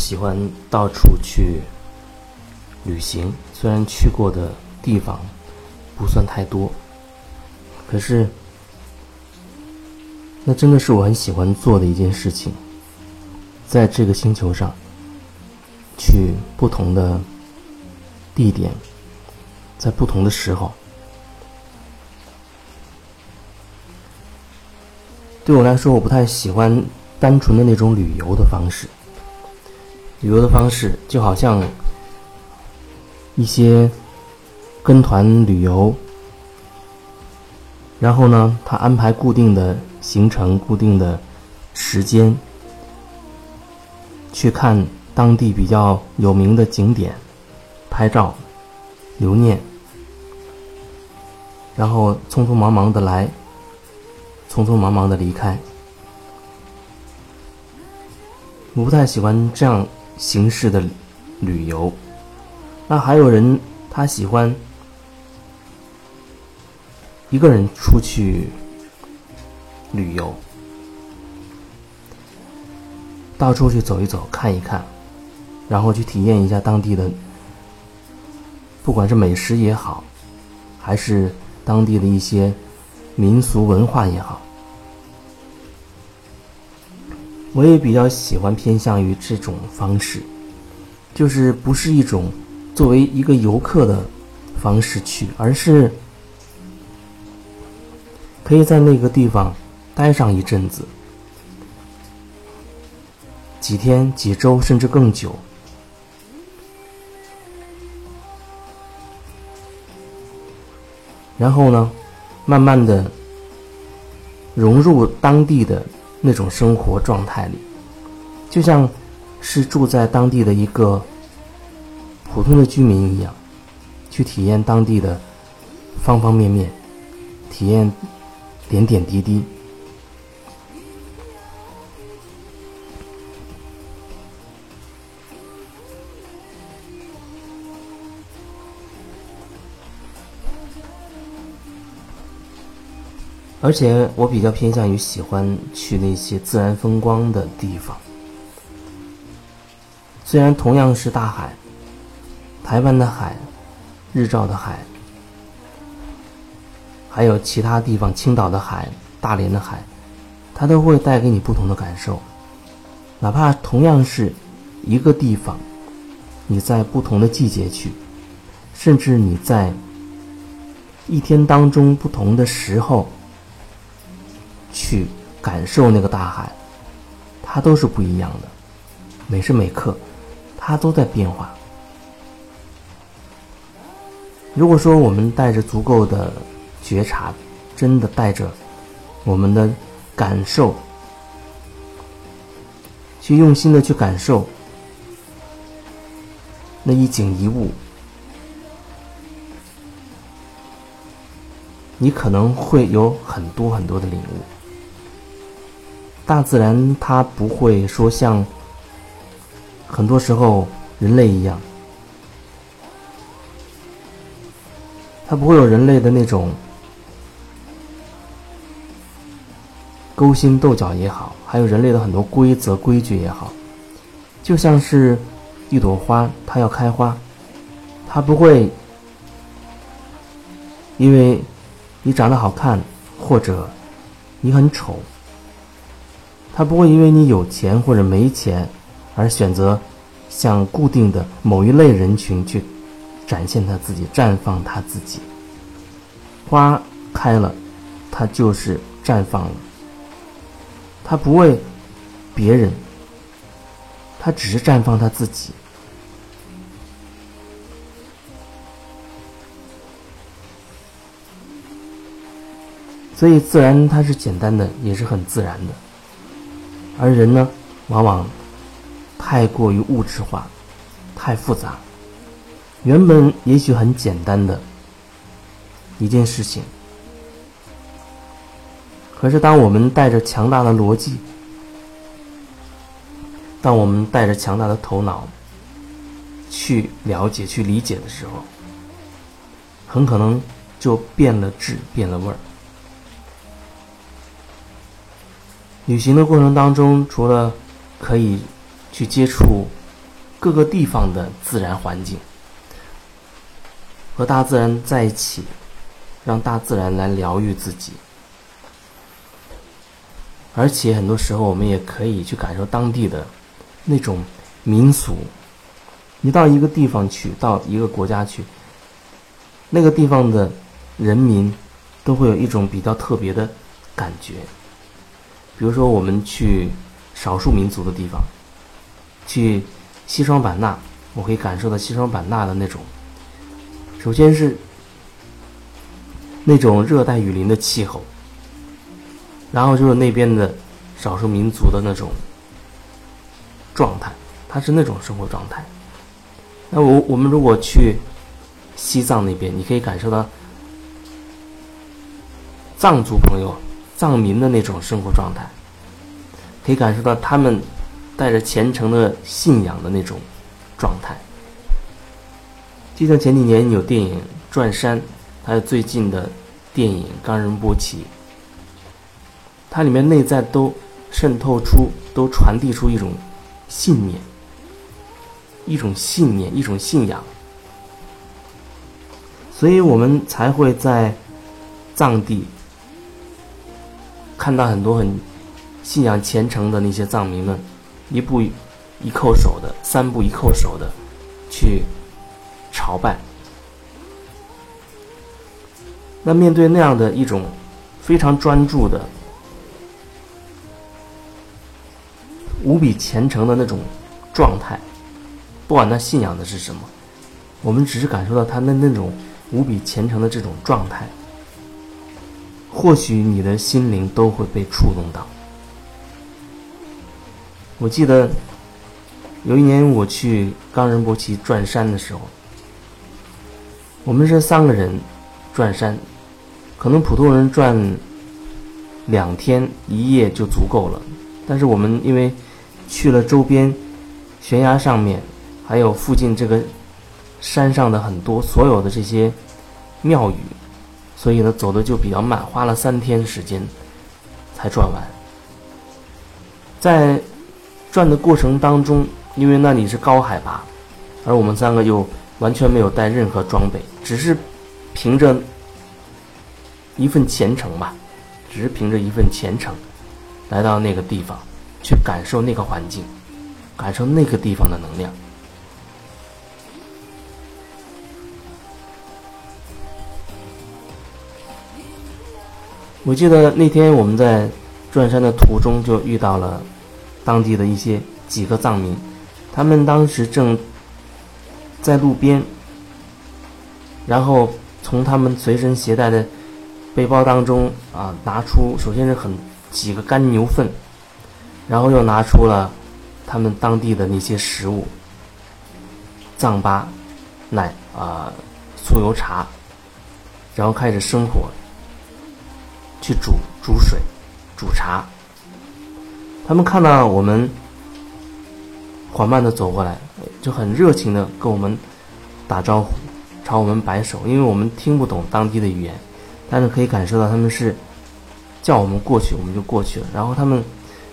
喜欢到处去旅行，虽然去过的地方不算太多，可是那真的是我很喜欢做的一件事情。在这个星球上，去不同的地点，在不同的时候，对我来说，我不太喜欢单纯的那种旅游的方式。旅游的方式就好像一些跟团旅游，然后呢，他安排固定的行程、固定的时间，去看当地比较有名的景点，拍照留念，然后匆匆忙忙的来，匆匆忙忙的离开。我不太喜欢这样。形式的旅游，那还有人他喜欢一个人出去旅游，到处去走一走、看一看，然后去体验一下当地的，不管是美食也好，还是当地的一些民俗文化也好。我也比较喜欢偏向于这种方式，就是不是一种作为一个游客的方式去，而是可以在那个地方待上一阵子，几天、几周，甚至更久，然后呢，慢慢的融入当地的。那种生活状态里，就像是住在当地的一个普通的居民一样，去体验当地的方方面面，体验点点滴滴。而且我比较偏向于喜欢去那些自然风光的地方。虽然同样是大海，台湾的海、日照的海，还有其他地方青岛的海、大连的海，它都会带给你不同的感受。哪怕同样是一个地方，你在不同的季节去，甚至你在一天当中不同的时候。去感受那个大海，它都是不一样的，每时每刻，它都在变化。如果说我们带着足够的觉察，真的带着我们的感受，去用心的去感受那一景一物，你可能会有很多很多的领悟。大自然它不会说像很多时候人类一样，它不会有人类的那种勾心斗角也好，还有人类的很多规则规矩也好，就像是一朵花，它要开花，它不会因为你长得好看或者你很丑。他不会因为你有钱或者没钱，而选择向固定的某一类人群去展现他自己、绽放他自己。花开了，它就是绽放了。他不为别人，他只是绽放他自己。所以，自然它是简单的，也是很自然的。而人呢，往往太过于物质化，太复杂。原本也许很简单的一件事情，可是当我们带着强大的逻辑，当我们带着强大的头脑去了解、去理解的时候，很可能就变了质、变了味儿。旅行的过程当中，除了可以去接触各个地方的自然环境，和大自然在一起，让大自然来疗愈自己。而且很多时候，我们也可以去感受当地的那种民俗。你到一个地方去，到一个国家去，那个地方的人民都会有一种比较特别的感觉。比如说，我们去少数民族的地方，去西双版纳，我可以感受到西双版纳的那种，首先是那种热带雨林的气候。然后就是那边的少数民族的那种状态，它是那种生活状态。那我我们如果去西藏那边，你可以感受到藏族朋友、藏民的那种生活状态，可以感受到他们带着虔诚的信仰的那种状态。就像前几年有电影《转山》，还有最近的电影《冈仁波齐》。它里面内在都渗透出，都传递出一种信念，一种信念，一种信仰，所以我们才会在藏地看到很多很信仰虔诚的那些藏民们，一步一叩首的，三步一叩首的去朝拜。那面对那样的一种非常专注的。无比虔诚的那种状态，不管他信仰的是什么，我们只是感受到他的那种无比虔诚的这种状态，或许你的心灵都会被触动到。我记得有一年我去冈仁波齐转山的时候，我们是三个人转山，可能普通人转两天一夜就足够了，但是我们因为去了周边悬崖上面，还有附近这个山上的很多所有的这些庙宇，所以呢走的就比较慢，花了三天时间才转完。在转的过程当中，因为那里是高海拔，而我们三个又完全没有带任何装备，只是凭着一份虔诚吧，只是凭着一份虔诚来到那个地方。去感受那个环境，感受那个地方的能量。我记得那天我们在转山的途中就遇到了当地的一些几个藏民，他们当时正在路边，然后从他们随身携带的背包当中啊拿出，首先是很几个干牛粪。然后又拿出了他们当地的那些食物，藏巴、奶啊、酥油茶，然后开始生火，去煮煮水、煮茶。他们看到我们缓慢的走过来，就很热情的跟我们打招呼，朝我们摆手。因为我们听不懂当地的语言，但是可以感受到他们是叫我们过去，我们就过去了。然后他们。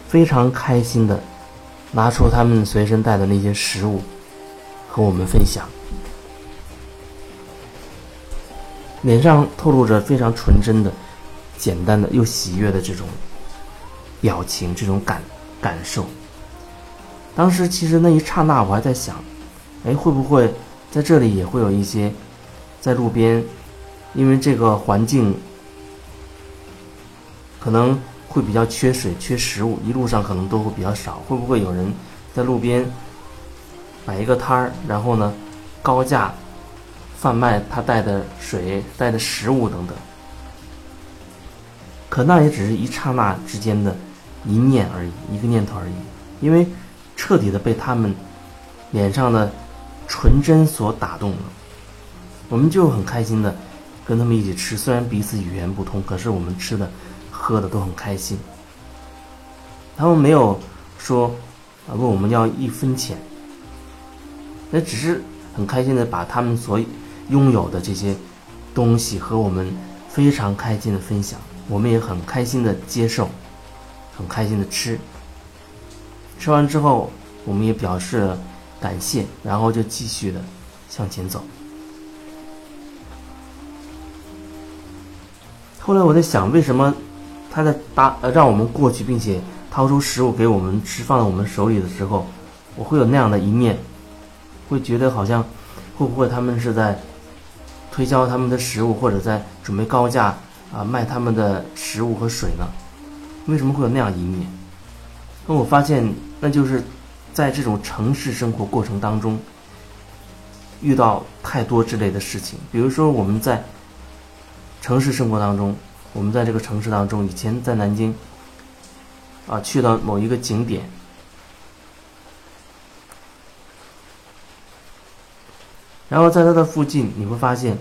非常开心的拿出他们随身带的那些食物和我们分享，脸上透露着非常纯真的、简单的又喜悦的这种表情、这种感感受。当时其实那一刹那，我还在想，哎，会不会在这里也会有一些在路边，因为这个环境可能。会比较缺水、缺食物，一路上可能都会比较少。会不会有人在路边摆一个摊儿，然后呢，高价贩卖他带的水、带的食物等等？可那也只是一刹那之间的一念而已，一个念头而已。因为彻底的被他们脸上的纯真所打动了，我们就很开心的跟他们一起吃。虽然彼此语言不通，可是我们吃的。喝的都很开心，他们没有说问我们要一分钱，那只是很开心的把他们所拥有的这些东西和我们非常开心的分享，我们也很开心的接受，很开心的吃。吃完之后，我们也表示了感谢，然后就继续的向前走。后来我在想，为什么他在搭呃让我们过去，并且掏出食物给我们吃，放在我们手里的时候，我会有那样的一面，会觉得好像会不会他们是在推销他们的食物，或者在准备高价啊卖他们的食物和水呢？为什么会有那样一面？那我发现，那就是在这种城市生活过程当中，遇到太多之类的事情，比如说我们在。城市生活当中，我们在这个城市当中，以前在南京，啊，去到某一个景点，然后在它的附近，你会发现，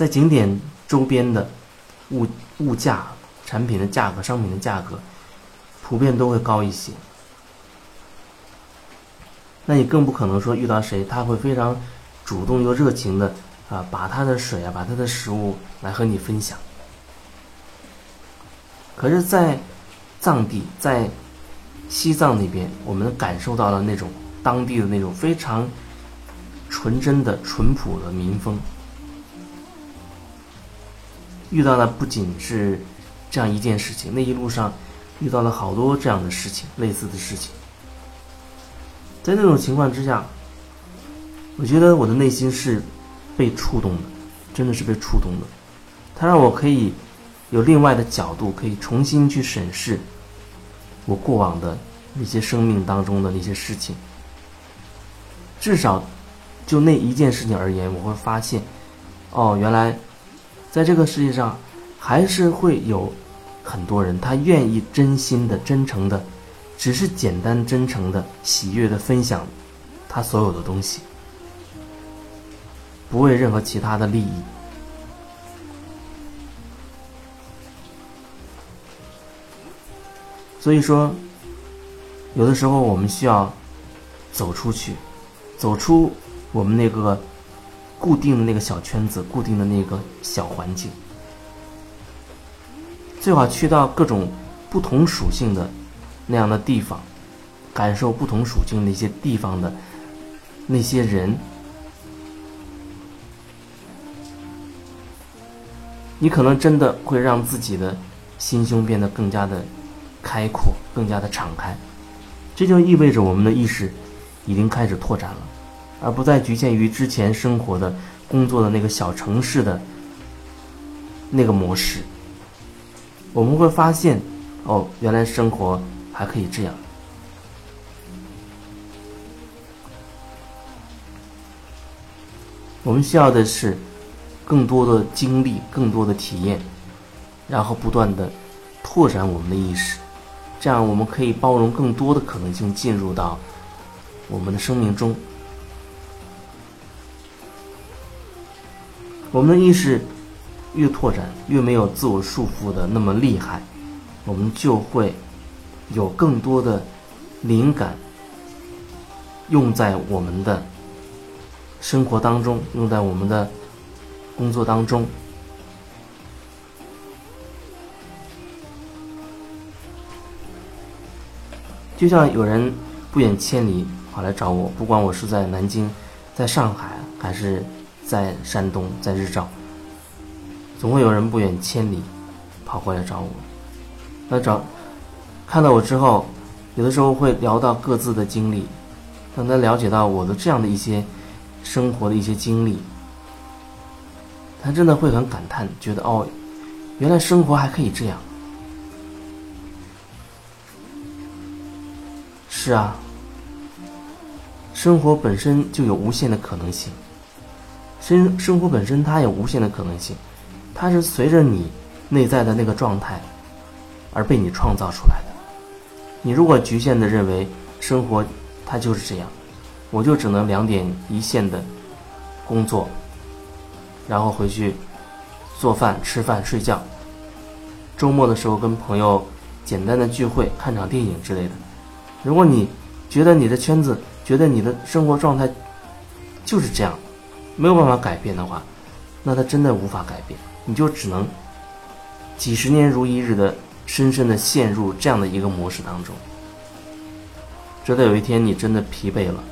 在景点周边的物物价、产品的价格、商品的价格，普遍都会高一些。那你更不可能说遇到谁，他会非常主动又热情的。啊，把他的水啊，把他的食物来和你分享。可是，在藏地，在西藏那边，我们感受到了那种当地的那种非常纯真的、淳朴的民风。遇到的不仅是这样一件事情，那一路上遇到了好多这样的事情，类似的事情。在那种情况之下，我觉得我的内心是。被触动的，真的是被触动的。它让我可以有另外的角度，可以重新去审视我过往的那些生命当中的那些事情。至少就那一件事情而言，我会发现，哦，原来在这个世界上还是会有很多人，他愿意真心的、真诚的，只是简单真诚的、喜悦的分享他所有的东西。不为任何其他的利益，所以说，有的时候我们需要走出去，走出我们那个固定的那个小圈子、固定的那个小环境，最好去到各种不同属性的那样的地方，感受不同属性那些地方的那些人。你可能真的会让自己的心胸变得更加的开阔，更加的敞开。这就意味着我们的意识已经开始拓展了，而不再局限于之前生活的、工作的那个小城市的那个模式。我们会发现，哦，原来生活还可以这样。我们需要的是。更多的经历，更多的体验，然后不断的拓展我们的意识，这样我们可以包容更多的可能性进入到我们的生命中。我们的意识越拓展，越没有自我束缚的那么厉害，我们就会有更多的灵感用在我们的生活当中，用在我们的。工作当中，就像有人不远千里跑来找我，不管我是在南京、在上海，还是在山东、在日照，总会有人不远千里跑过来找我。那找看到我之后，有的时候会聊到各自的经历，让他了解到我的这样的一些生活的一些经历。他真的会很感叹，觉得哦，原来生活还可以这样。是啊，生活本身就有无限的可能性。生生活本身它有无限的可能性，它是随着你内在的那个状态而被你创造出来的。你如果局限的认为生活它就是这样，我就只能两点一线的工作。然后回去做饭、吃饭、睡觉。周末的时候跟朋友简单的聚会、看场电影之类的。如果你觉得你的圈子、觉得你的生活状态就是这样，没有办法改变的话，那他真的无法改变。你就只能几十年如一日的深深的陷入这样的一个模式当中。直到有一天你真的疲惫了，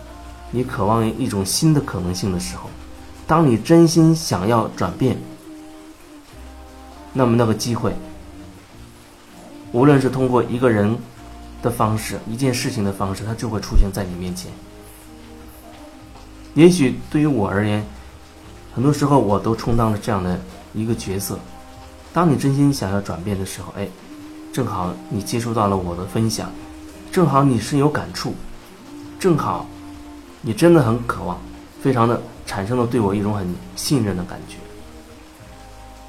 你渴望一种新的可能性的时候，当你真心想要转变，那么那个机会，无论是通过一个人的方式、一件事情的方式，它就会出现在你面前。也许对于我而言，很多时候我都充当了这样的一个角色。当你真心想要转变的时候，哎，正好你接触到了我的分享，正好你深有感触，正好你真的很渴望，非常的产生了对我一种很信任的感觉。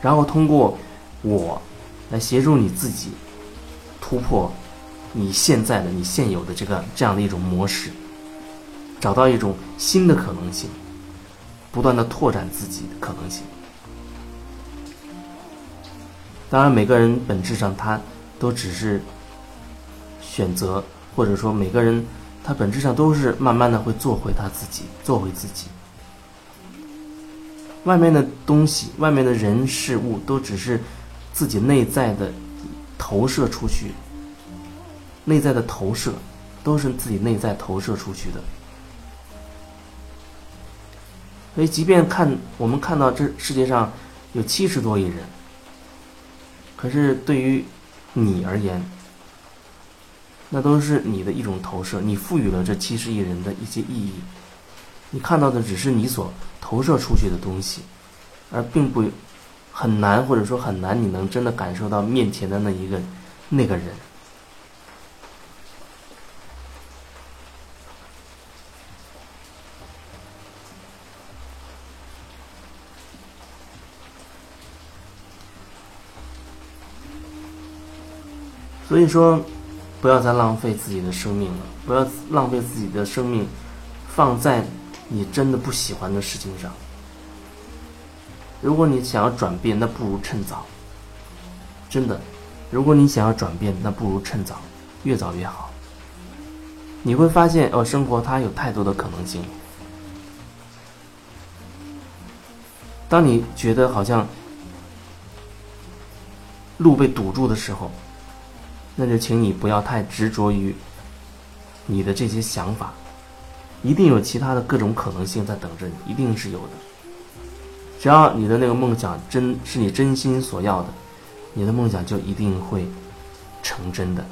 然后通过我来协助你自己突破你现在的、你现有的这个这样的一种模式。找到一种新的可能性，不断的拓展自己的可能性。当然，每个人本质上他都只是选择，或者说每个人他本质上都是慢慢的会做回他自己，做回自己。外面的东西，外面的人事物，都只是自己内在的投射出去，内在的投射都是自己内在投射出去的。所以，即便看我们看到这世界上有七十多亿人，可是对于你而言，那都是你的一种投射。你赋予了这七十亿人的一些意义，你看到的只是你所投射出去的东西，而并不很难，或者说很难，你能真的感受到面前的那一个那个人。所以说，不要再浪费自己的生命了，不要浪费自己的生命，放在你真的不喜欢的事情上。如果你想要转变，那不如趁早。真的，如果你想要转变，那不如趁早，越早越好。你会发现，哦，生活它有太多的可能性。当你觉得好像路被堵住的时候，那就请你不要太执着于你的这些想法，一定有其他的各种可能性在等着你，一定是有的。只要你的那个梦想真是你真心所要的，你的梦想就一定会成真的。